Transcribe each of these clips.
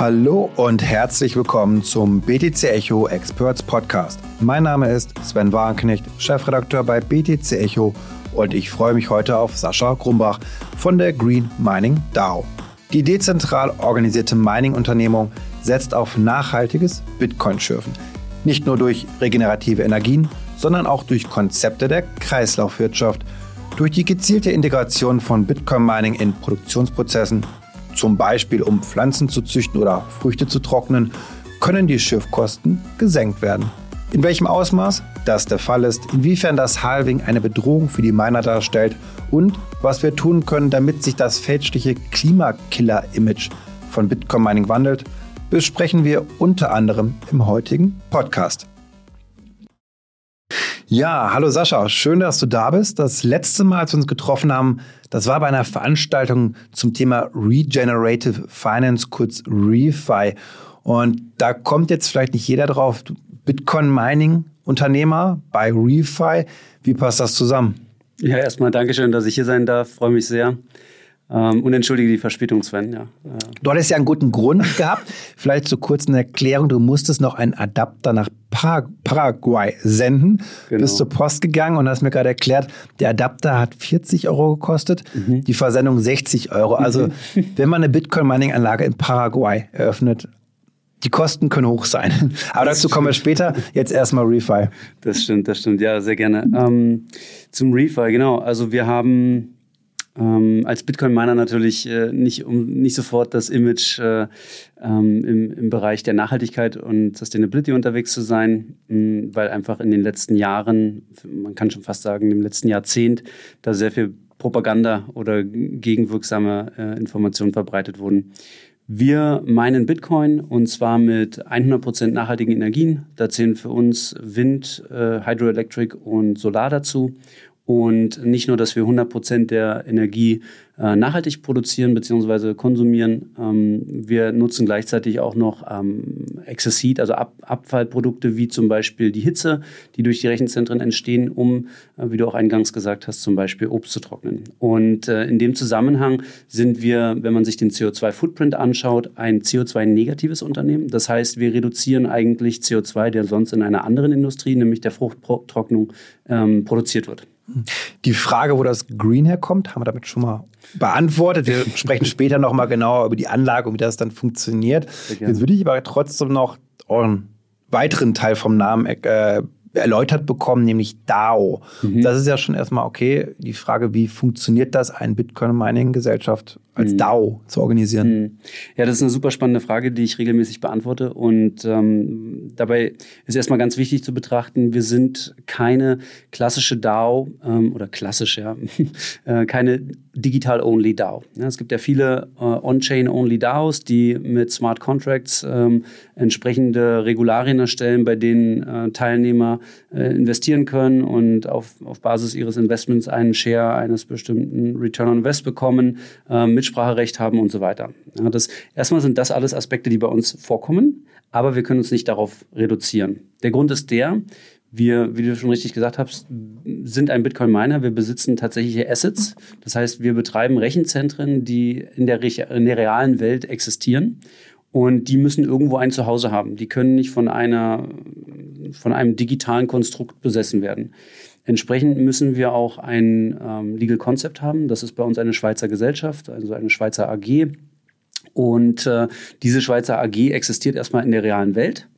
Hallo und herzlich willkommen zum BTC Echo Experts Podcast. Mein Name ist Sven Wagenknecht, Chefredakteur bei BTC Echo und ich freue mich heute auf Sascha Grumbach von der Green Mining DAO. Die dezentral organisierte Mining-Unternehmung setzt auf nachhaltiges Bitcoin-Schürfen. Nicht nur durch regenerative Energien, sondern auch durch Konzepte der Kreislaufwirtschaft, durch die gezielte Integration von Bitcoin-Mining in Produktionsprozessen zum Beispiel um Pflanzen zu züchten oder Früchte zu trocknen, können die Schiffkosten gesenkt werden. In welchem Ausmaß das der Fall ist, inwiefern das Halving eine Bedrohung für die Miner darstellt und was wir tun können, damit sich das fälschliche Klimakiller-Image von Bitcoin Mining wandelt, besprechen wir unter anderem im heutigen Podcast. Ja, hallo Sascha, schön, dass du da bist. Das letzte Mal, als wir uns getroffen haben, das war bei einer Veranstaltung zum Thema Regenerative Finance, kurz ReFi. Und da kommt jetzt vielleicht nicht jeder drauf. Bitcoin Mining Unternehmer bei ReFi. Wie passt das zusammen? Ja, erstmal Dankeschön, dass ich hier sein darf. Freue mich sehr. Ähm, und entschuldige die Verspätung, Sven. Ja. Du hattest ja einen guten Grund gehabt. Vielleicht zur kurzen Erklärung. Du musstest noch einen Adapter nach Paraguay senden. Genau. Bist zur Post gegangen und hast mir gerade erklärt, der Adapter hat 40 Euro gekostet, mhm. die Versendung 60 Euro. Also mhm. wenn man eine Bitcoin-Mining-Anlage in Paraguay eröffnet, die Kosten können hoch sein. Aber das dazu kommen wir später. Jetzt erstmal Refi. Das stimmt, das stimmt. Ja, sehr gerne. Ähm, zum Refi, genau. Also wir haben ähm, als Bitcoin-Miner natürlich äh, nicht, um nicht sofort das Image äh, ähm, im, im Bereich der Nachhaltigkeit und Sustainability unterwegs zu sein, mh, mm, weil einfach in den letzten Jahren, man kann schon fast sagen, im letzten Jahrzehnt, da sehr viel Propaganda oder gegenwirksame äh, Informationen verbreitet wurden. Wir meinen Bitcoin und zwar mit 100% nachhaltigen Energien. Da zählen für uns Wind, äh, Hydroelectric und Solar dazu. Und nicht nur, dass wir 100 Prozent der Energie äh, nachhaltig produzieren bzw. konsumieren, ähm, wir nutzen gleichzeitig auch noch ähm, Excess also Ab Abfallprodukte wie zum Beispiel die Hitze, die durch die Rechenzentren entstehen, um, äh, wie du auch eingangs gesagt hast, zum Beispiel Obst zu trocknen. Und äh, in dem Zusammenhang sind wir, wenn man sich den CO2-Footprint anschaut, ein CO2-negatives Unternehmen. Das heißt, wir reduzieren eigentlich CO2, der sonst in einer anderen Industrie, nämlich der Fruchttrocknung, ähm, produziert wird. Die Frage, wo das Green herkommt, haben wir damit schon mal beantwortet. Wir sprechen später noch mal genauer über die Anlage und wie das dann funktioniert. Jetzt würde ich aber trotzdem noch euren weiteren Teil vom Namen äh, erläutert bekommen, nämlich DAO. Mhm. Das ist ja schon erstmal okay. Die Frage, wie funktioniert das, eine Bitcoin-Mining-Gesellschaft als mhm. DAO zu organisieren? Mhm. Ja, das ist eine super spannende Frage, die ich regelmäßig beantworte. Und ähm, dabei ist erstmal ganz wichtig zu betrachten, wir sind keine klassische DAO ähm, oder klassisch, ja, äh, keine Digital-Only DAO. Ja, es gibt ja viele äh, On-Chain-Only DAOs, die mit Smart Contracts ähm, entsprechende Regularien erstellen, bei denen äh, Teilnehmer äh, investieren können und auf, auf Basis ihres Investments einen Share eines bestimmten Return on Invest bekommen, äh, Mitspracherecht haben und so weiter. Ja, das, erstmal sind das alles Aspekte, die bei uns vorkommen, aber wir können uns nicht darauf reduzieren. Der Grund ist der, wir, wie du schon richtig gesagt hast, sind ein Bitcoin-Miner. Wir besitzen tatsächliche Assets. Das heißt, wir betreiben Rechenzentren, die in der, in der realen Welt existieren. Und die müssen irgendwo ein Zuhause haben. Die können nicht von, einer, von einem digitalen Konstrukt besessen werden. Entsprechend müssen wir auch ein ähm, Legal Concept haben. Das ist bei uns eine Schweizer Gesellschaft, also eine Schweizer AG. Und äh, diese Schweizer AG existiert erstmal in der realen Welt.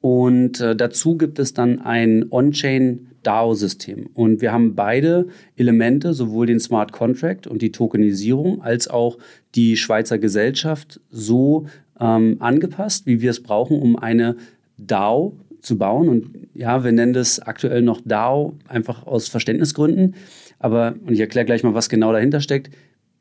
Und äh, dazu gibt es dann ein On-Chain DAO-System. Und wir haben beide Elemente, sowohl den Smart Contract und die Tokenisierung, als auch die Schweizer Gesellschaft so ähm, angepasst, wie wir es brauchen, um eine DAO zu bauen. Und ja, wir nennen das aktuell noch DAO, einfach aus Verständnisgründen. Aber, und ich erkläre gleich mal, was genau dahinter steckt.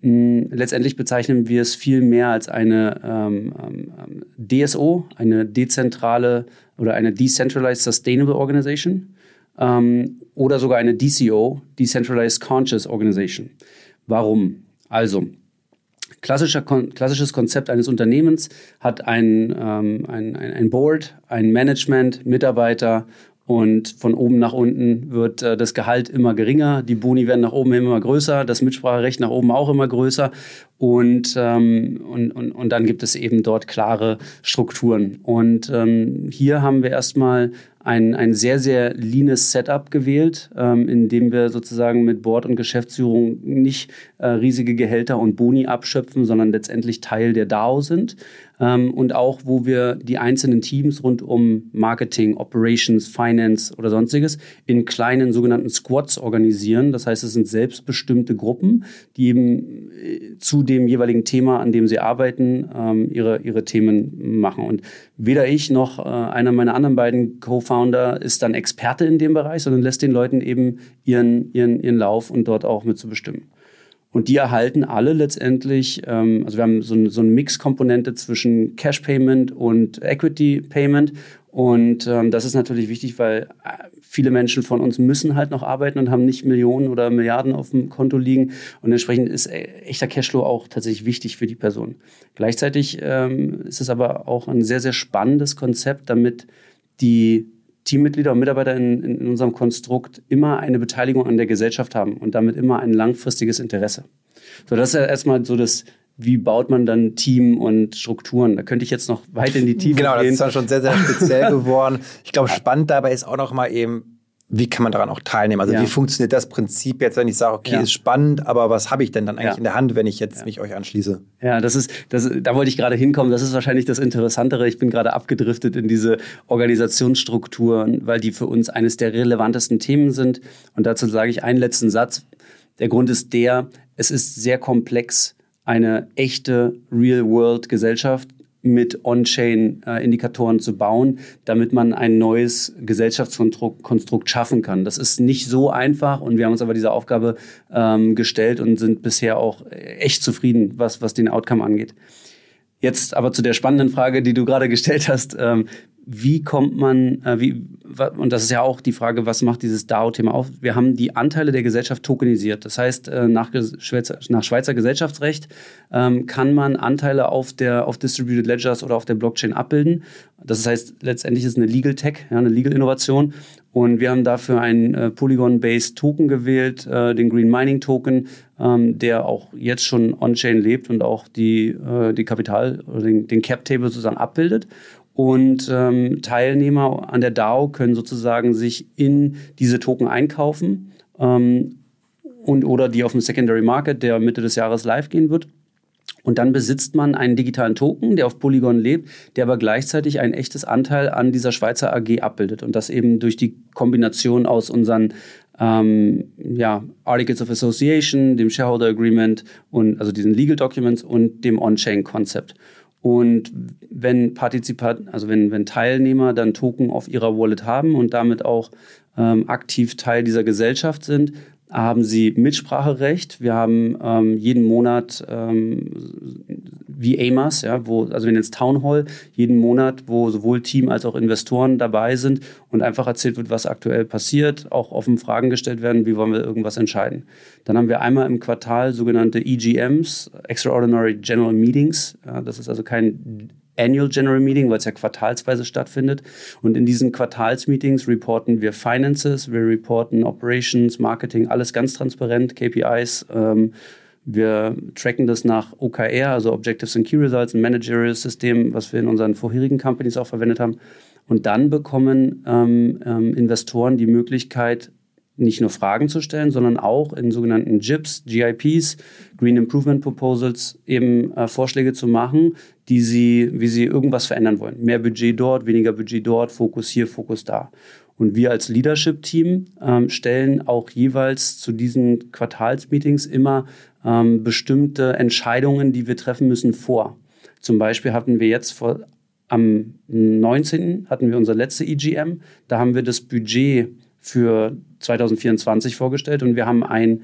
Hm, letztendlich bezeichnen wir es viel mehr als eine ähm, ähm, DSO, eine dezentrale oder eine Decentralized Sustainable Organization ähm, oder sogar eine DCO, Decentralized Conscious Organization. Warum? Also, klassischer, klassisches Konzept eines Unternehmens hat ein, ähm, ein, ein Board, ein Management, Mitarbeiter Und von oben nach unten wird äh, das Gehalt immer geringer, die Boni werden nach oben immer größer, das Mitspracherecht nach oben auch immer größer. Und, ähm, und, und, und dann gibt es eben dort klare Strukturen. Und ähm, hier haben wir erstmal ein, ein sehr, sehr leanes Setup gewählt, ähm, in dem wir sozusagen mit Board und Geschäftsführung nicht äh, riesige Gehälter und Boni abschöpfen, sondern letztendlich Teil der DAO sind. Ähm, und auch, wo wir die einzelnen Teams rund um Marketing, Operations, Finance oder sonstiges in kleinen sogenannten Squads organisieren. Das heißt, es sind selbstbestimmte Gruppen, die eben äh, zu dem jeweiligen Thema, an dem sie arbeiten, ähm, ihre, ihre Themen machen. Und weder ich noch äh, einer meiner anderen beiden Co-Founder ist dann Experte in dem Bereich, sondern lässt den Leuten eben ihren, ihren, ihren Lauf und dort auch mit zu bestimmen. Und die erhalten alle letztendlich, ähm, also wir haben so, eine, so eine Mix-Komponente zwischen Cash Payment und Equity Payment. Und ähm, das ist natürlich wichtig, weil äh, viele Menschen von uns müssen halt noch arbeiten und haben nicht Millionen oder Milliarden auf dem Konto liegen. Und entsprechend ist äh, echter Cashflow auch tatsächlich wichtig für die Person. Gleichzeitig ähm, ist es aber auch ein sehr, sehr spannendes Konzept, damit die Teammitglieder und Mitarbeiter in, in, unserem Konstrukt immer eine Beteiligung an der Gesellschaft haben und damit immer ein langfristiges Interesse. So, das ist ja erstmal so das, wie baut man dann Team und Strukturen? Da könnte ich jetzt noch weit in die Tiefe genau, gehen. Genau, das ist dann schon sehr, sehr speziell geworden. Ich glaube, spannend dabei ist auch noch mal eben, wie kann man daran auch teilnehmen? Also ja. wie funktioniert das Prinzip jetzt, wenn ich sage, okay, ja. ist spannend, aber was habe ich denn dann eigentlich ja. in der Hand, wenn ich jetzt mich euch anschließe? Ja, das ist, das, da wollte ich gerade hinkommen. Das ist wahrscheinlich das Interessantere. Ich bin gerade abgedriftet in diese Organisationsstrukturen, weil die für uns eines der relevantesten Themen sind. Und dazu sage ich einen letzten Satz. Der Grund ist der, es ist sehr komplex, eine echte Real-World-Gesellschaft mit On-Chain-Indikatoren zu bauen, damit man ein neues Gesellschaftskonstrukt schaffen kann. Das ist nicht so einfach und wir haben uns aber diese Aufgabe ähm, gestellt und sind bisher auch echt zufrieden, was, was den Outcome angeht. Jetzt aber zu der spannenden Frage, die du gerade gestellt hast. Ähm, wie kommt man, äh, wie, und das ist ja auch die Frage, was macht dieses DAO-Thema auf? Wir haben die Anteile der Gesellschaft tokenisiert. Das heißt, äh, nach, Schweizer, nach Schweizer Gesellschaftsrecht ähm, kann man Anteile auf der auf Distributed Ledgers oder auf der Blockchain abbilden. Das heißt, letztendlich ist es eine Legal Tech, ja, eine Legal Innovation. Und wir haben dafür einen äh, Polygon-based Token gewählt, äh, den Green Mining Token, ähm, der auch jetzt schon on-chain lebt und auch die, äh, die Kapital den, den Cap-Table sozusagen abbildet. Und ähm, Teilnehmer an der DAO können sozusagen sich in diese Token einkaufen ähm, und oder die auf dem Secondary Market, der Mitte des Jahres live gehen wird. Und dann besitzt man einen digitalen Token, der auf Polygon lebt, der aber gleichzeitig ein echtes Anteil an dieser Schweizer AG abbildet. Und das eben durch die Kombination aus unseren ähm, ja, Articles of Association, dem Shareholder Agreement und also diesen Legal Documents und dem On-Chain-Konzept. Und wenn Partizipat, also wenn, wenn Teilnehmer dann Token auf ihrer Wallet haben und damit auch ähm, aktiv Teil dieser Gesellschaft sind, haben sie Mitspracherecht. Wir haben ähm, jeden Monat ähm, wie AMAS, ja, wo, also nennen es Town Hall, jeden Monat, wo sowohl Team als auch Investoren dabei sind und einfach erzählt wird, was aktuell passiert, auch offen Fragen gestellt werden, wie wollen wir irgendwas entscheiden. Dann haben wir einmal im Quartal sogenannte EGMs, Extraordinary General Meetings. Ja, das ist also kein Annual General Meeting, weil es ja quartalsweise stattfindet. Und in diesen Quartalsmeetings reporten wir Finances, wir reporten Operations, Marketing, alles ganz transparent, KPIs. Ähm, wir tracken das nach OKR, also Objectives and Key Results, ein Managerial System, was wir in unseren vorherigen Companies auch verwendet haben. Und dann bekommen ähm, ähm, Investoren die Möglichkeit, nicht nur Fragen zu stellen, sondern auch in sogenannten GIPs, GIPs, Green Improvement Proposals, eben äh, Vorschläge zu machen, die sie, wie sie irgendwas verändern wollen. Mehr Budget dort, weniger Budget dort, Fokus hier, Fokus da. Und wir als Leadership-Team ähm, stellen auch jeweils zu diesen Quartalsmeetings immer ähm, bestimmte Entscheidungen, die wir treffen müssen, vor. Zum Beispiel hatten wir jetzt vor, am 19. hatten wir unser letzte EGM. Da haben wir das Budget für 2024 vorgestellt und wir haben ein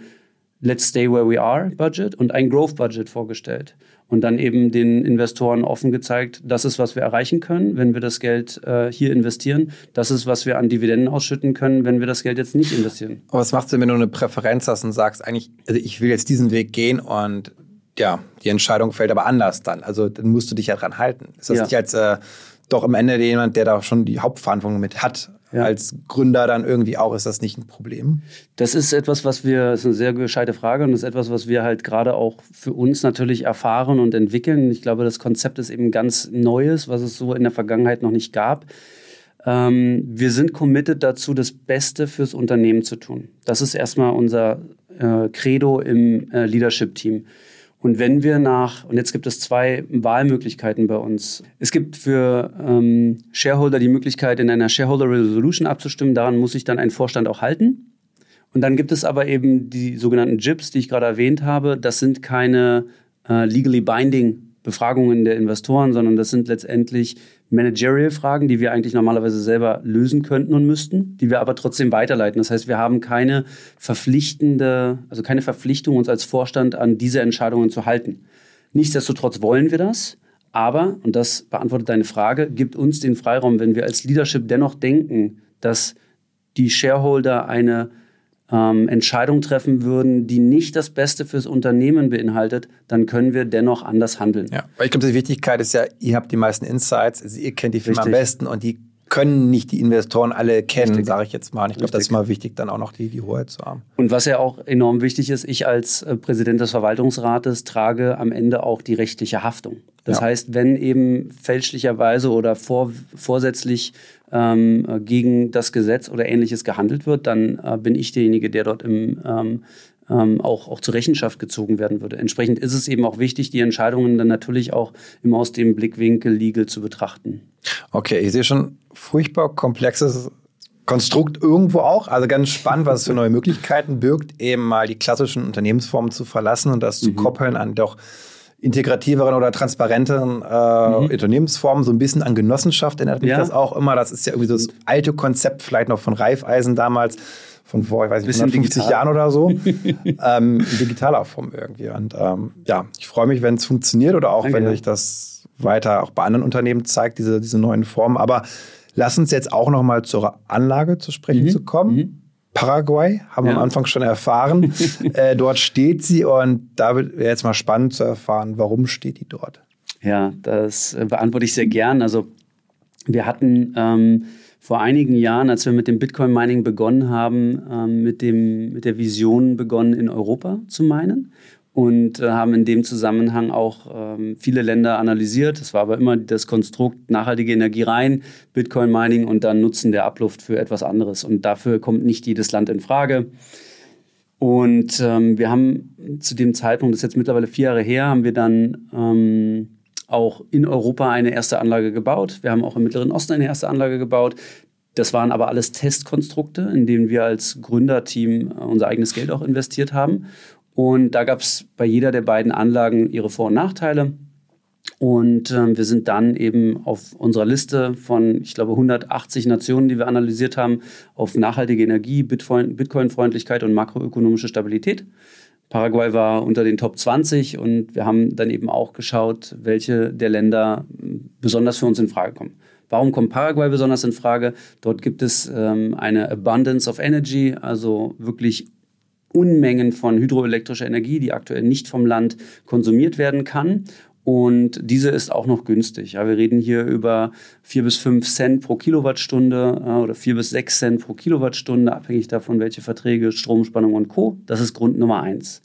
Let's Stay Where We Are Budget und ein Growth Budget vorgestellt. Und dann eben den Investoren offen gezeigt, das ist, was wir erreichen können, wenn wir das Geld äh, hier investieren. Das ist, was wir an Dividenden ausschütten können, wenn wir das Geld jetzt nicht investieren. Aber was machst du, wenn du eine Präferenz hast und sagst, eigentlich, also ich will jetzt diesen Weg gehen und ja, die Entscheidung fällt aber anders dann. Also dann musst du dich ja dran halten. Ist das ja. nicht als äh, doch am Ende jemand, der da schon die Hauptverantwortung mit hat. Ja. Als Gründer dann irgendwie auch, ist das nicht ein Problem? Das ist etwas, was wir, das ist eine sehr gescheite Frage und das ist etwas, was wir halt gerade auch für uns natürlich erfahren und entwickeln. Ich glaube, das Konzept ist eben ganz Neues, was es so in der Vergangenheit noch nicht gab. Ähm, wir sind committed dazu, das Beste fürs Unternehmen zu tun. Das ist erstmal unser äh, Credo im äh, Leadership-Team. Und wenn wir nach, und jetzt gibt es zwei Wahlmöglichkeiten bei uns. Es gibt für ähm, Shareholder die Möglichkeit, in einer Shareholder Resolution abzustimmen. Daran muss sich dann ein Vorstand auch halten. Und dann gibt es aber eben die sogenannten JIPs, die ich gerade erwähnt habe. Das sind keine äh, legally binding Befragungen der Investoren, sondern das sind letztendlich Managerial-Fragen, die wir eigentlich normalerweise selber lösen könnten und müssten, die wir aber trotzdem weiterleiten. Das heißt, wir haben keine verpflichtende, also keine Verpflichtung, uns als Vorstand an diese Entscheidungen zu halten. Nichtsdestotrotz wollen wir das. Aber, und das beantwortet deine Frage, gibt uns den Freiraum, wenn wir als Leadership dennoch denken, dass die Shareholder eine ähm, Entscheidungen treffen würden, die nicht das Beste fürs Unternehmen beinhaltet, dann können wir dennoch anders handeln. Ja, weil ich glaube, die Wichtigkeit ist ja, ihr habt die meisten Insights, also ihr kennt die Firma Richtig. am besten und die können nicht die Investoren alle kennen, sage ich jetzt mal. Und ich glaube, das ist mal wichtig, dann auch noch die, die Hoheit zu haben. Und was ja auch enorm wichtig ist, ich als äh, Präsident des Verwaltungsrates trage am Ende auch die rechtliche Haftung. Das ja. heißt, wenn eben fälschlicherweise oder vor, vorsätzlich ähm, gegen das Gesetz oder ähnliches gehandelt wird, dann äh, bin ich derjenige, der dort im ähm, ähm, auch, auch zur Rechenschaft gezogen werden würde. Entsprechend ist es eben auch wichtig, die Entscheidungen dann natürlich auch immer aus dem Blickwinkel legal zu betrachten. Okay, ich sehe schon furchtbar komplexes Konstrukt irgendwo auch. Also ganz spannend, was es für neue Möglichkeiten birgt, eben mal die klassischen Unternehmensformen zu verlassen und das mhm. zu koppeln an doch integrativeren oder transparenteren äh, mhm. Unternehmensformen, so ein bisschen an Genossenschaft erinnert mich ja. das auch immer. Das ist ja irgendwie so das alte Konzept, vielleicht noch von Reifeisen damals von vor, ich weiß nicht, 150 digital. Jahren oder so, ähm, in digitaler Form irgendwie. Und ähm, ja, ich freue mich, wenn es funktioniert oder auch, Danke. wenn sich das weiter auch bei anderen Unternehmen zeigt, diese, diese neuen Formen. Aber lass uns jetzt auch noch mal zur Anlage zu sprechen mhm. zu kommen. Mhm. Paraguay, haben wir am Anfang schon erfahren. äh, dort steht sie und da wäre jetzt mal spannend zu erfahren, warum steht die dort? Ja, das äh, beantworte ich sehr gern. Also wir hatten ähm, vor einigen Jahren, als wir mit dem Bitcoin-Mining begonnen haben, ähm, mit, dem, mit der Vision begonnen, in Europa zu minen und äh, haben in dem Zusammenhang auch ähm, viele Länder analysiert. Es war aber immer das Konstrukt nachhaltige Energie rein, Bitcoin-Mining und dann Nutzen der Abluft für etwas anderes. Und dafür kommt nicht jedes Land in Frage. Und ähm, wir haben zu dem Zeitpunkt, das ist jetzt mittlerweile vier Jahre her, haben wir dann ähm, auch in Europa eine erste Anlage gebaut. Wir haben auch im Mittleren Osten eine erste Anlage gebaut. Das waren aber alles Testkonstrukte, in denen wir als Gründerteam äh, unser eigenes Geld auch investiert haben. Und da gab es bei jeder der beiden Anlagen ihre Vor- und Nachteile. Und äh, wir sind dann eben auf unserer Liste von, ich glaube, 180 Nationen, die wir analysiert haben, auf nachhaltige Energie, Bitcoin-Freundlichkeit und makroökonomische Stabilität Paraguay war unter den Top 20 und wir haben dann eben auch geschaut, welche der Länder besonders für uns in Frage kommen. Warum kommt Paraguay besonders in Frage? Dort gibt es ähm, eine Abundance of Energy, also wirklich Unmengen von hydroelektrischer Energie, die aktuell nicht vom Land konsumiert werden kann. Und diese ist auch noch günstig. Ja, wir reden hier über 4 bis 5 Cent pro Kilowattstunde oder 4 bis 6 Cent pro Kilowattstunde, abhängig davon, welche Verträge, Stromspannung und Co. Das ist Grund Nummer eins.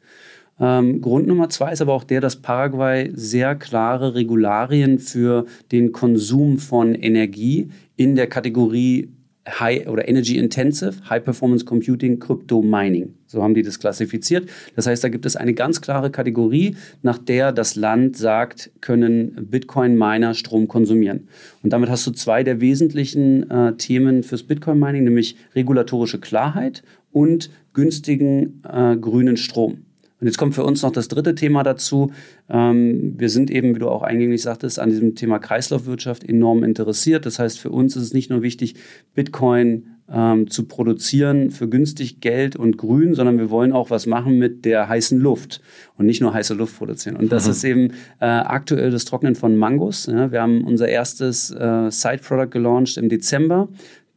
Ähm, Grund Nummer zwei ist aber auch der, dass Paraguay sehr klare Regularien für den Konsum von Energie in der Kategorie High oder Energy Intensive, High Performance Computing, Crypto Mining. So haben die das klassifiziert. Das heißt, da gibt es eine ganz klare Kategorie, nach der das Land sagt, können Bitcoin-Miner Strom konsumieren. Und damit hast du zwei der wesentlichen äh, Themen fürs Bitcoin-Mining, nämlich regulatorische Klarheit und günstigen äh, grünen Strom. Und jetzt kommt für uns noch das dritte Thema dazu. Ähm, wir sind eben, wie du auch eingänglich sagtest, an diesem Thema Kreislaufwirtschaft enorm interessiert. Das heißt, für uns ist es nicht nur wichtig, Bitcoin ähm, zu produzieren für günstig Geld und Grün, sondern wir wollen auch was machen mit der heißen Luft und nicht nur heiße Luft produzieren. Und das mhm. ist eben äh, aktuell das Trocknen von Mangos. Ja, wir haben unser erstes äh, Side-Product gelauncht im Dezember.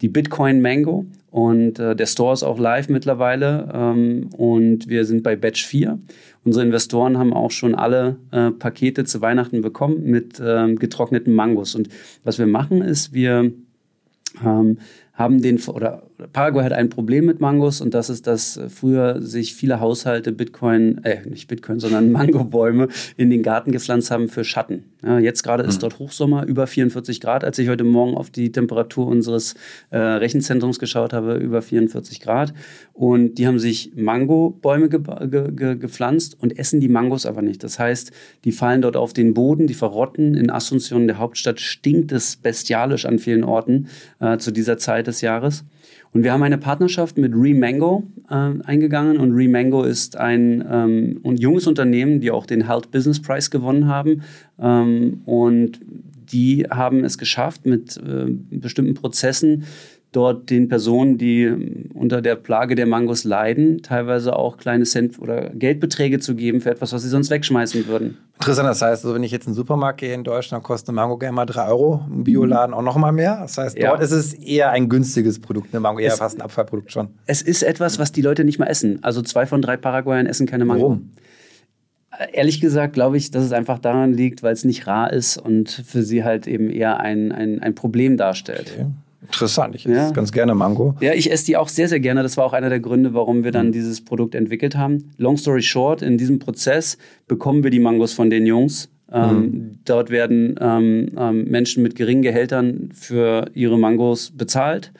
die Bitcoin Mango. Und äh, der Store ist auch live mittlerweile. Ähm, und wir sind bei Batch 4. Unsere Investoren haben auch schon alle äh, Pakete zu Weihnachten bekommen mit ähm, getrockneten Mangos. Und was wir machen, ist, wir ähm, haben den, oder Paraguay hat ein Problem mit Mangos und das ist, dass früher sich viele Haushalte Bitcoin, äh, nicht Bitcoin, sondern Mangobäume in den Garten gepflanzt haben für Schatten. Ja, jetzt gerade ist hm. dort Hochsommer, über 44 Grad. Als ich heute Morgen auf die Temperatur unseres äh, Rechenzentrums geschaut habe, über 44 Grad. Und die haben sich Mangobäume ge ge ge gepflanzt und essen die Mangos aber nicht. Das heißt, die fallen dort auf den Boden, die verrotten. In Asunción, der Hauptstadt, stinkt es bestialisch an vielen Orten äh, zu dieser Zeit des Jahres. Und wir haben eine Partnerschaft mit Remango äh, eingegangen und Remango ist ein ähm, junges Unternehmen, die auch den Health Business Prize gewonnen haben. Ähm, und die haben es geschafft, mit äh, bestimmten Prozessen dort den Personen, die unter der Plage der Mangos leiden, teilweise auch kleine Cent oder Geldbeträge zu geben für etwas, was sie sonst wegschmeißen würden. Interessant, das heißt, also wenn ich jetzt in den Supermarkt gehe in Deutschland, kostet eine Mango gerne mal 3 Euro, im Bioladen auch noch mal mehr. Das heißt, dort ja. ist es eher ein günstiges Produkt, eine Mango, eher es, fast ein Abfallprodukt schon. Es ist etwas, was die Leute nicht mal essen. Also zwei von drei Paraguayern essen keine Mango. Warum? Äh, ehrlich gesagt glaube ich, dass es einfach daran liegt, weil es nicht rar ist und für sie halt eben eher ein, ein, ein Problem darstellt. Okay. Interessant, ich esse ja. ganz gerne Mango. Ja, ich esse die auch sehr, sehr gerne. Das war auch einer der Gründe, warum wir dann mhm. dieses Produkt entwickelt haben. Long story short, in diesem Prozess bekommen wir die Mangos von den Jungs. Ähm, mhm. Dort werden ähm, ähm, Menschen mit geringen Gehältern für ihre Mangos bezahlt.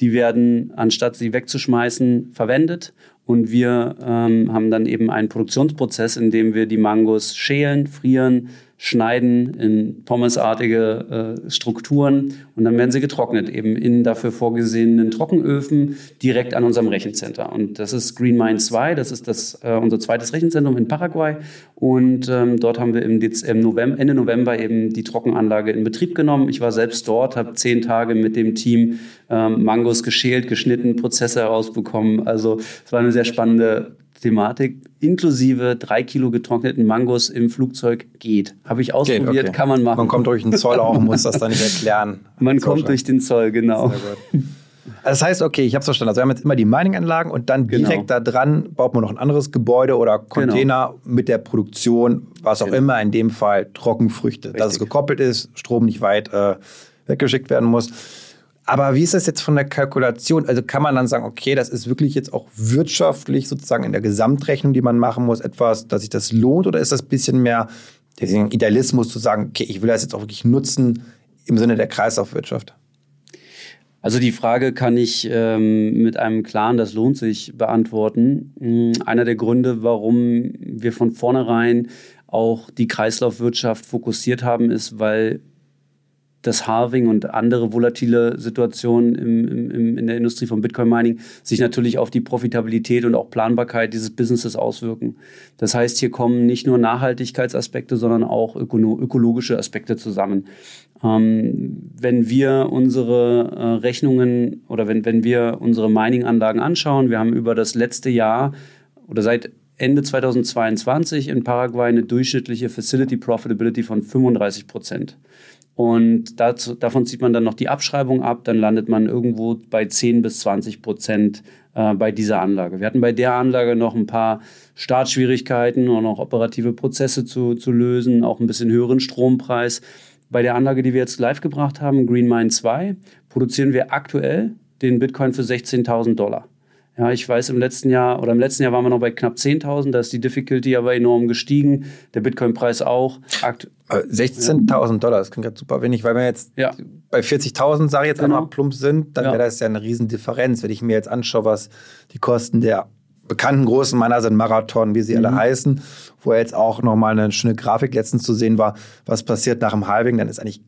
Die werden, anstatt sie wegzuschmeißen, verwendet. Und wir ähm, haben dann eben einen Produktionsprozess, in dem wir die Mangos schälen, frieren, schneiden in pommesartige äh, Strukturen und dann werden sie getrocknet, eben in dafür vorgesehenen Trockenöfen direkt an unserem Rechencenter. Und das ist Green Mine 2, das ist das, äh, unser zweites Rechenzentrum in Paraguay. Und ähm, dort haben wir im, im November, Ende November eben die Trockenanlage in Betrieb genommen. Ich war selbst dort, habe zehn Tage mit dem Team ähm, Mangos geschält, geschnitten, Prozesse herausbekommen. Also es war eine sehr spannende Thematik inklusive drei Kilo getrockneten Mangos im Flugzeug geht. Habe ich ausprobiert, okay, okay. kann man machen. Man kommt durch den Zoll auch, muss das dann nicht erklären. Man kommt durch den Zoll, genau. Also das heißt, okay, ich habe es verstanden. Also wir haben jetzt immer die Mining-Anlagen und dann genau. direkt da dran baut man noch ein anderes Gebäude oder Container genau. mit der Produktion, was auch genau. immer, in dem Fall Trockenfrüchte. Richtig. Dass es gekoppelt ist, Strom nicht weit äh, weggeschickt werden muss. Aber wie ist das jetzt von der Kalkulation? Also kann man dann sagen, okay, das ist wirklich jetzt auch wirtschaftlich sozusagen in der Gesamtrechnung, die man machen muss, etwas, dass sich das lohnt? Oder ist das ein bisschen mehr Idealismus zu sagen, okay, ich will das jetzt auch wirklich nutzen im Sinne der Kreislaufwirtschaft? Also die Frage kann ich ähm, mit einem klaren, das lohnt sich, beantworten. Hm, einer der Gründe, warum wir von vornherein auch die Kreislaufwirtschaft fokussiert haben, ist, weil das Halving und andere volatile Situationen im, im, in der Industrie von Bitcoin Mining sich natürlich auf die Profitabilität und auch Planbarkeit dieses Businesses auswirken. Das heißt, hier kommen nicht nur Nachhaltigkeitsaspekte, sondern auch öko ökologische Aspekte zusammen. Ähm, wenn wir unsere äh, Rechnungen oder wenn, wenn wir unsere Mining-Anlagen anschauen, wir haben über das letzte Jahr oder seit Ende 2022 in Paraguay eine durchschnittliche Facility Profitability von 35 Prozent. Und dazu, davon zieht man dann noch die Abschreibung ab, dann landet man irgendwo bei 10 bis 20 Prozent äh, bei dieser Anlage. Wir hatten bei der Anlage noch ein paar Startschwierigkeiten und auch operative Prozesse zu, zu lösen, auch ein bisschen höheren Strompreis. Bei der Anlage, die wir jetzt live gebracht haben, Green Mine 2, produzieren wir aktuell den Bitcoin für 16.000 Dollar. Ja, ich weiß, im letzten Jahr oder im letzten Jahr waren wir noch bei knapp 10.000, da ist die Difficulty aber enorm gestiegen, der Bitcoin-Preis auch. 16.000 Dollar, das klingt gerade super wenig, weil wir jetzt ja. bei 40.000, sage ich jetzt genau. einmal, plump sind, dann ja. wäre das ja eine Riesendifferenz, wenn ich mir jetzt anschaue, was die Kosten der bekannten großen Miner sind, Marathon, wie sie mhm. alle heißen, wo jetzt auch nochmal eine schöne Grafik letztens zu sehen war, was passiert nach dem Halving, dann ist eigentlich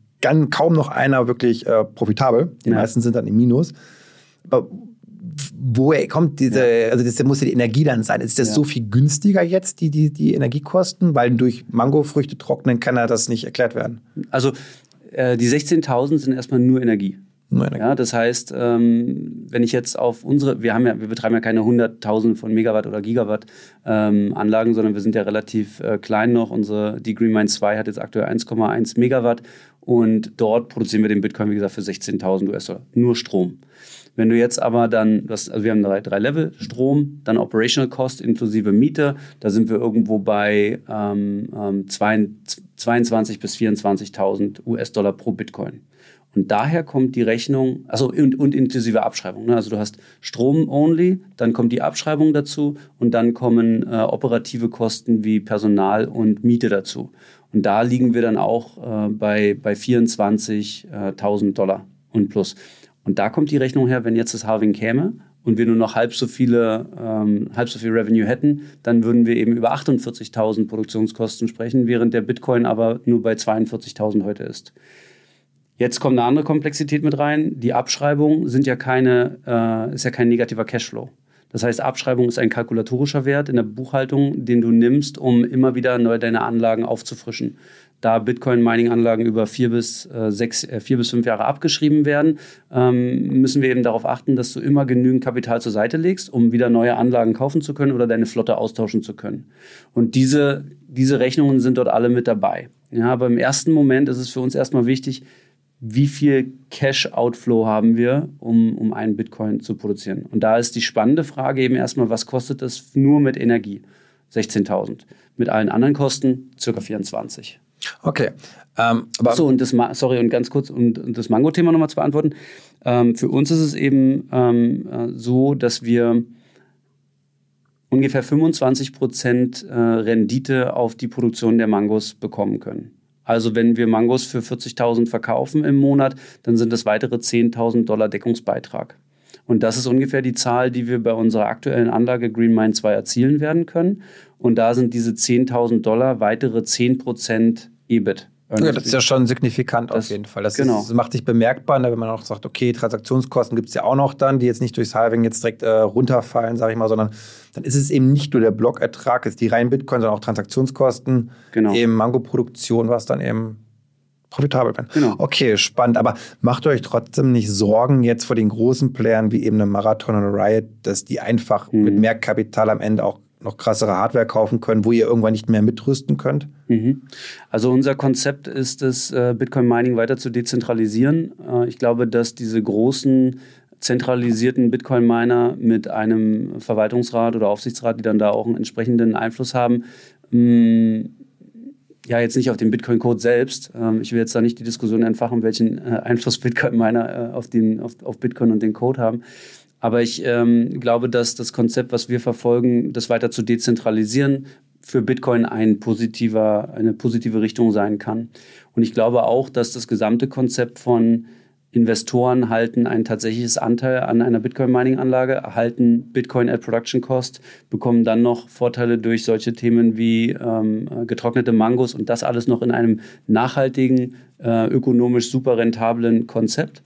kaum noch einer wirklich äh, profitabel. Die ja. meisten sind dann im Minus. Aber woher kommt diese, ja. also das muss ja die Energie dann sein. Ist das ja. so viel günstiger jetzt, die, die, die Energiekosten? Weil durch Mangofrüchte trocknen kann ja das nicht erklärt werden. Also äh, die 16.000 sind erstmal nur Energie. Ja, das heißt, ähm, wenn ich jetzt auf unsere, wir haben ja, wir betreiben ja keine hunderttausende von Megawatt oder Gigawatt ähm, Anlagen, sondern wir sind ja relativ äh, klein noch. Unsere, die Greenmine 2 hat jetzt aktuell 1,1 Megawatt und dort produzieren wir den Bitcoin, wie gesagt, für 16.000 US-Dollar. Nur Strom. Wenn du jetzt aber dann, das, also wir haben drei, drei Level, Strom, dann Operational Cost inklusive Miete, da sind wir irgendwo bei ähm, ähm, 22 bis 24.000 US-Dollar pro Bitcoin. Und daher kommt die Rechnung, also und, und inklusive Abschreibung. Ne? Also du hast Strom only, dann kommt die Abschreibung dazu und dann kommen äh, operative Kosten wie Personal und Miete dazu. Und da liegen wir dann auch äh, bei, bei 24.000 Dollar und plus. Und da kommt die Rechnung her, wenn jetzt das Halving käme und wir nur noch halb so viele, ähm, halb so viel Revenue hätten, dann würden wir eben über 48.000 Produktionskosten sprechen, während der Bitcoin aber nur bei 42.000 heute ist. Jetzt kommt eine andere Komplexität mit rein. Die Abschreibungen sind ja keine, äh, ist ja kein negativer Cashflow. Das heißt, Abschreibung ist ein kalkulatorischer Wert in der Buchhaltung, den du nimmst, um immer wieder neu deine Anlagen aufzufrischen. Da Bitcoin-Mining-Anlagen über vier bis, äh, sechs, äh, vier bis fünf Jahre abgeschrieben werden, ähm, müssen wir eben darauf achten, dass du immer genügend Kapital zur Seite legst, um wieder neue Anlagen kaufen zu können oder deine Flotte austauschen zu können. Und diese, diese Rechnungen sind dort alle mit dabei. Ja, aber im ersten Moment ist es für uns erstmal wichtig, wie viel Cash-Outflow haben wir, um, um einen Bitcoin zu produzieren. Und da ist die spannende Frage eben erstmal, was kostet das nur mit Energie? 16.000. Mit allen anderen Kosten circa 24. Okay. Ähm, so, und das, sorry, und ganz kurz, um, um das Mango-Thema nochmal zu beantworten. Ähm, für uns ist es eben ähm, äh, so, dass wir ungefähr 25 Prozent äh, Rendite auf die Produktion der Mangos bekommen können. Also wenn wir Mangos für 40.000 verkaufen im Monat, dann sind das weitere 10.000 Dollar Deckungsbeitrag. Und das ist ungefähr die Zahl, die wir bei unserer aktuellen Anlage Green Mine 2 erzielen werden können. Und da sind diese 10.000 Dollar weitere 10% EBIT. Ja, das ist ja schon signifikant das, auf jeden Fall. Das, genau. ist, das macht sich bemerkbar, ne, wenn man auch sagt, okay, Transaktionskosten gibt es ja auch noch dann, die jetzt nicht durchs Halving jetzt direkt äh, runterfallen, sage ich mal, sondern dann ist es eben nicht nur der Blockertrag, ist die reinen Bitcoin, sondern auch Transaktionskosten, genau. eben Mango-Produktion, was dann eben profitabel werden. Genau. Okay, spannend. Aber macht euch trotzdem nicht Sorgen jetzt vor den großen Playern wie eben eine Marathon oder Riot, dass die einfach mhm. mit mehr Kapital am Ende auch noch krassere Hardware kaufen können, wo ihr irgendwann nicht mehr mitrüsten könnt? Mhm. Also unser Konzept ist es, äh, Bitcoin Mining weiter zu dezentralisieren. Äh, ich glaube, dass diese großen zentralisierten Bitcoin-Miner mit einem Verwaltungsrat oder Aufsichtsrat, die dann da auch einen entsprechenden Einfluss haben, mm, ja, jetzt nicht auf den Bitcoin-Code selbst. Ähm, ich will jetzt da nicht die Diskussion entfachen, welchen äh, Einfluss Bitcoin-Miner auf, auf, auf Bitcoin und den Code haben. Aber ich ähm, glaube, dass das Konzept, was wir verfolgen, das weiter zu dezentralisieren, für Bitcoin ein positiver, eine positive Richtung sein kann. Und ich glaube auch, dass das gesamte Konzept von Investoren halten ein tatsächliches Anteil an einer Bitcoin-Mining-Anlage, erhalten Bitcoin at Production Cost, bekommen dann noch Vorteile durch solche Themen wie ähm, getrocknete Mangos und das alles noch in einem nachhaltigen, äh, ökonomisch super rentablen Konzept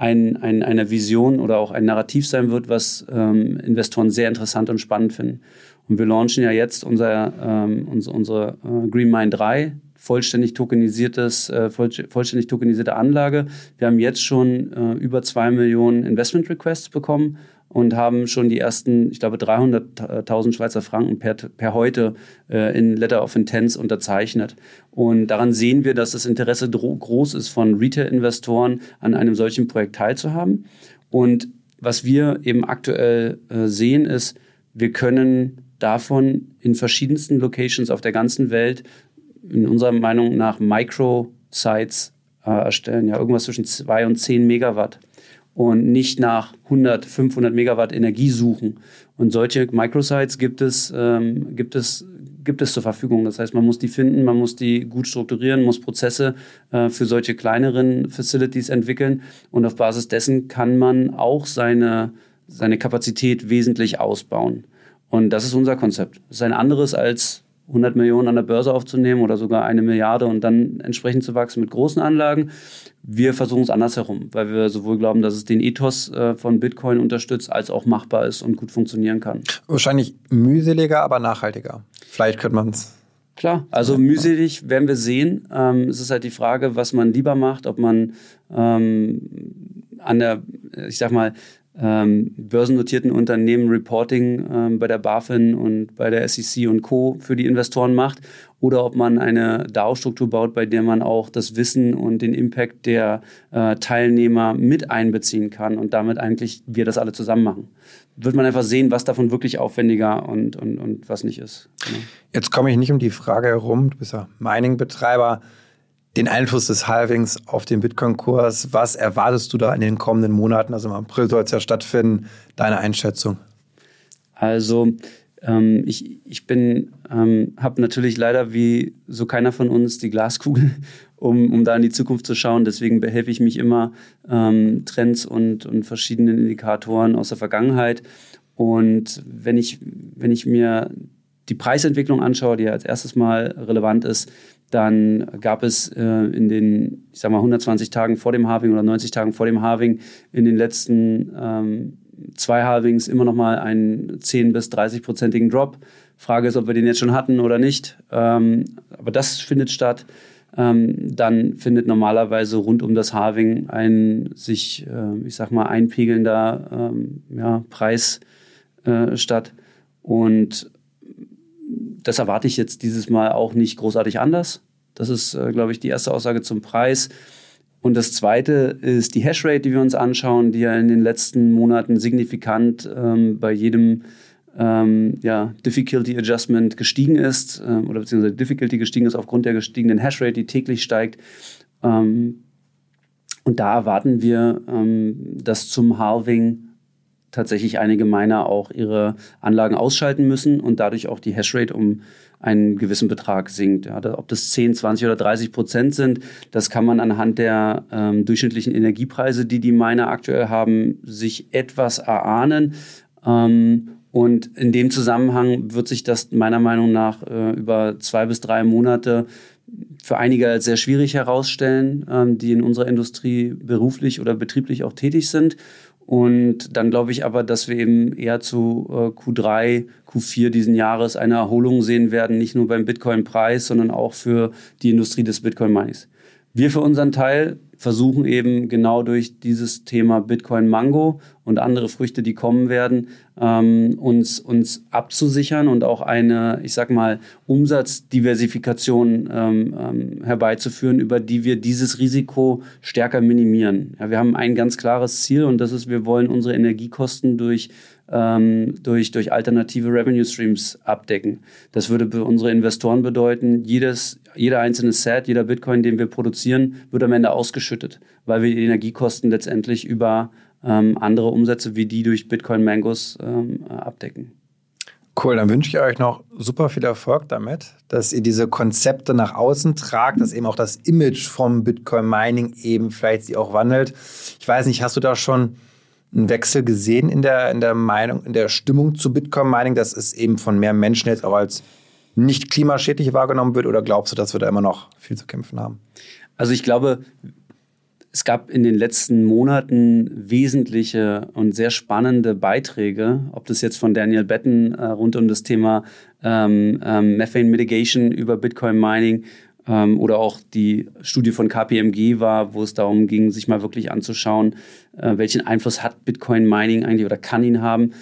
ein, ein, eine Vision oder auch ein Narrativ sein wird, was ähm, Investoren sehr interessant und spannend finden. Und wir launchen ja jetzt unser, ähm, unsere, unsere äh, Green Mine 3, vollständig tokenisiertes, äh, vollständig tokenisierte Anlage. Wir haben jetzt schon äh, über zwei Millionen Investment Requests bekommen und haben schon die ersten, ich glaube, 300.000 Schweizer Franken per, per heute äh, in Letter of Intents unterzeichnet. Und daran sehen wir, dass das Interesse groß ist von Retail-Investoren, an einem solchen Projekt teilzuhaben. Und was wir eben aktuell äh, sehen, ist, wir können davon in verschiedensten Locations auf der ganzen Welt in unserer Meinung nach Micro-Sites äh, erstellen, ja irgendwas zwischen 2 und 10 Megawatt und nicht nach 100, 500 Megawatt Energie suchen. Und solche Microsites gibt es, ähm, gibt es, gibt es zur Verfügung. Das heißt, man muss die finden, man muss die gut strukturieren, muss Prozesse äh, für solche kleineren Facilities entwickeln. Und auf Basis dessen kann man auch seine, seine Kapazität wesentlich ausbauen. Und das ist unser Konzept. Das ist ein anderes als 100 Millionen an der Börse aufzunehmen oder sogar eine Milliarde und dann entsprechend zu wachsen mit großen Anlagen. Wir versuchen es andersherum, weil wir sowohl glauben, dass es den Ethos äh, von Bitcoin unterstützt, als auch machbar ist und gut funktionieren kann. Wahrscheinlich mühseliger, aber nachhaltiger. Vielleicht könnte man es. Klar, also mühselig werden wir sehen. Ähm, es ist halt die Frage, was man lieber macht, ob man ähm, an der, ich sag mal, ähm, börsennotierten Unternehmen Reporting ähm, bei der BaFin und bei der SEC und Co. für die Investoren macht oder ob man eine DAO-Struktur baut, bei der man auch das Wissen und den Impact der äh, Teilnehmer mit einbeziehen kann und damit eigentlich wir das alle zusammen machen. Wird man einfach sehen, was davon wirklich aufwendiger und, und, und was nicht ist. Genau. Jetzt komme ich nicht um die Frage herum, du bist ja Mining-Betreiber den Einfluss des Halvings auf den Bitcoin-Kurs. Was erwartest du da in den kommenden Monaten? Also im April soll es ja stattfinden. Deine Einschätzung? Also ähm, ich, ich bin, ähm, habe natürlich leider wie so keiner von uns die Glaskugel, um, um da in die Zukunft zu schauen. Deswegen behelfe ich mich immer ähm, Trends und, und verschiedenen Indikatoren aus der Vergangenheit. Und wenn ich, wenn ich mir die Preisentwicklung anschaue, die ja als erstes mal relevant ist, dann gab es äh, in den, ich sag mal, 120 Tagen vor dem Halving oder 90 Tagen vor dem Halving in den letzten ähm, zwei Halvings immer noch mal einen 10 bis 30-prozentigen Drop. Frage ist, ob wir den jetzt schon hatten oder nicht. Ähm, aber das findet statt. Ähm, dann findet normalerweise rund um das Halving ein sich, äh, ich sag mal, einpegelnder ähm, ja, Preis äh, statt. Und das erwarte ich jetzt dieses Mal auch nicht großartig anders. Das ist, äh, glaube ich, die erste Aussage zum Preis. Und das zweite ist die Hashrate, die wir uns anschauen, die ja in den letzten Monaten signifikant ähm, bei jedem ähm, ja, Difficulty Adjustment gestiegen ist ähm, oder beziehungsweise Difficulty gestiegen ist aufgrund der gestiegenen Hashrate, die täglich steigt. Ähm, und da erwarten wir, ähm, dass zum Halving tatsächlich einige Miner auch ihre Anlagen ausschalten müssen und dadurch auch die Hashrate um einen gewissen Betrag sinkt. Ja, ob das 10, 20 oder 30 Prozent sind, das kann man anhand der ähm, durchschnittlichen Energiepreise, die die Miner aktuell haben, sich etwas erahnen. Ähm, und in dem Zusammenhang wird sich das meiner Meinung nach äh, über zwei bis drei Monate für einige als sehr schwierig herausstellen, ähm, die in unserer Industrie beruflich oder betrieblich auch tätig sind. Und dann glaube ich aber, dass wir eben eher zu äh, Q3, Q4 diesen Jahres eine Erholung sehen werden, nicht nur beim Bitcoin-Preis, sondern auch für die Industrie des Bitcoin-Minings. Wir für unseren Teil versuchen eben genau durch dieses Thema Bitcoin Mango und andere Früchte, die kommen werden, ähm, uns, uns abzusichern und auch eine, ich sag mal, Umsatzdiversifikation ähm, ähm, herbeizuführen, über die wir dieses Risiko stärker minimieren. Ja, wir haben ein ganz klares Ziel und das ist, wir wollen unsere Energiekosten durch ähm, durch, durch alternative Revenue Streams abdecken. Das würde für unsere Investoren bedeuten, jedes, jeder einzelne Set, jeder Bitcoin, den wir produzieren, wird am Ende ausgeschüttet, weil wir die Energiekosten letztendlich über ähm, andere Umsätze wie die durch Bitcoin Mangos ähm, abdecken. Cool, dann wünsche ich euch noch super viel Erfolg damit, dass ihr diese Konzepte nach außen tragt, dass eben auch das Image vom Bitcoin Mining eben vielleicht sich auch wandelt. Ich weiß nicht, hast du da schon einen Wechsel gesehen in der, in der Meinung, in der Stimmung zu Bitcoin-Mining, dass es eben von mehr Menschen jetzt auch als nicht klimaschädlich wahrgenommen wird? Oder glaubst du, dass wir da immer noch viel zu kämpfen haben? Also ich glaube, es gab in den letzten Monaten wesentliche und sehr spannende Beiträge, ob das jetzt von Daniel Betten äh, rund um das Thema ähm, ähm, Methane Mitigation über Bitcoin Mining oder auch die Studie von KPMG war, wo es darum ging, sich mal wirklich anzuschauen, äh, welchen Einfluss hat Bitcoin Mining eigentlich oder kann ihn haben.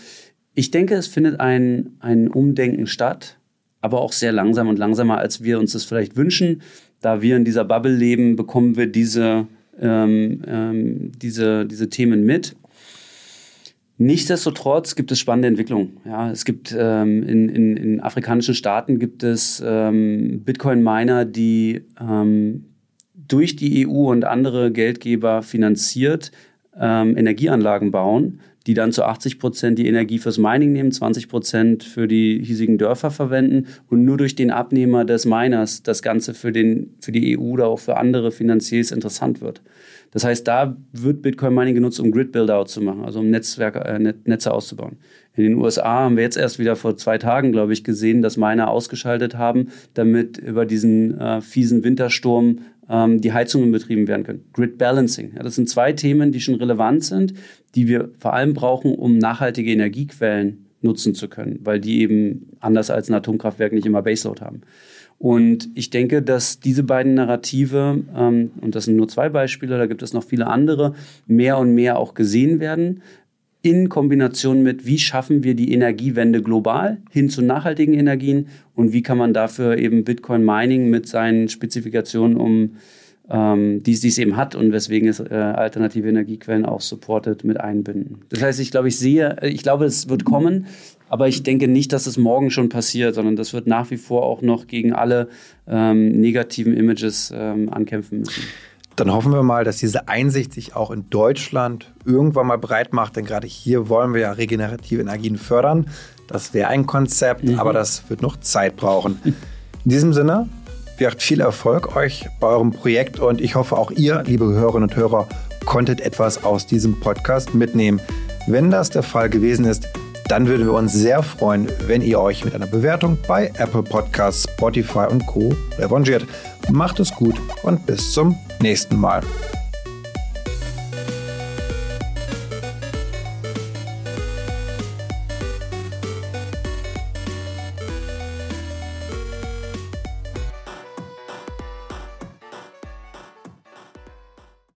Ich denke, es findet ein, ein Umdenken statt, aber auch sehr langsam und langsamer, als wir uns das vielleicht wünschen. Da wir in dieser Bubble leben, bekommen wir diese, ähm, ähm, diese, diese Themen mit. Nichtsdestotrotz gibt es spannende Entwicklungen. Ja, es gibt ähm, in, in, in afrikanischen Staaten gibt es ähm, Bitcoin-Miner, die ähm, durch die EU und andere Geldgeber finanziert ähm, Energieanlagen bauen, die dann zu 80 Prozent die Energie fürs Mining nehmen, 20 Prozent für die hiesigen Dörfer verwenden und nur durch den Abnehmer des Miners das Ganze für, den, für die EU oder auch für andere Finanziers interessant wird. Das heißt, da wird Bitcoin Mining genutzt, um Grid Build-out zu machen, also um Netzwerke, äh, Netze auszubauen. In den USA haben wir jetzt erst wieder vor zwei Tagen, glaube ich, gesehen, dass Miner ausgeschaltet haben, damit über diesen äh, fiesen Wintersturm ähm, die Heizungen betrieben werden können. Grid Balancing. Ja, das sind zwei Themen, die schon relevant sind, die wir vor allem brauchen, um nachhaltige Energiequellen nutzen zu können, weil die eben anders als ein Atomkraftwerk nicht immer Baseload haben. Und ich denke, dass diese beiden Narrative, ähm, und das sind nur zwei Beispiele, da gibt es noch viele andere, mehr und mehr auch gesehen werden in Kombination mit, wie schaffen wir die Energiewende global hin zu nachhaltigen Energien und wie kann man dafür eben Bitcoin Mining mit seinen Spezifikationen um ähm, die, die es eben hat und weswegen es äh, alternative Energiequellen auch supportet, mit einbinden. Das heißt, ich glaube, ich sehe, ich glaube, es wird kommen, aber ich denke nicht, dass es morgen schon passiert, sondern das wird nach wie vor auch noch gegen alle ähm, negativen Images ähm, ankämpfen müssen. Dann hoffen wir mal, dass diese Einsicht sich auch in Deutschland irgendwann mal breit macht, denn gerade hier wollen wir ja regenerative Energien fördern. Das wäre ein Konzept, mhm. aber das wird noch Zeit brauchen. In diesem Sinne, wir viel Erfolg euch bei eurem Projekt und ich hoffe auch ihr, liebe Hörerinnen und Hörer, konntet etwas aus diesem Podcast mitnehmen. Wenn das der Fall gewesen ist, dann würden wir uns sehr freuen, wenn ihr euch mit einer Bewertung bei Apple Podcasts, Spotify und Co. revanchiert. Macht es gut und bis zum nächsten Mal.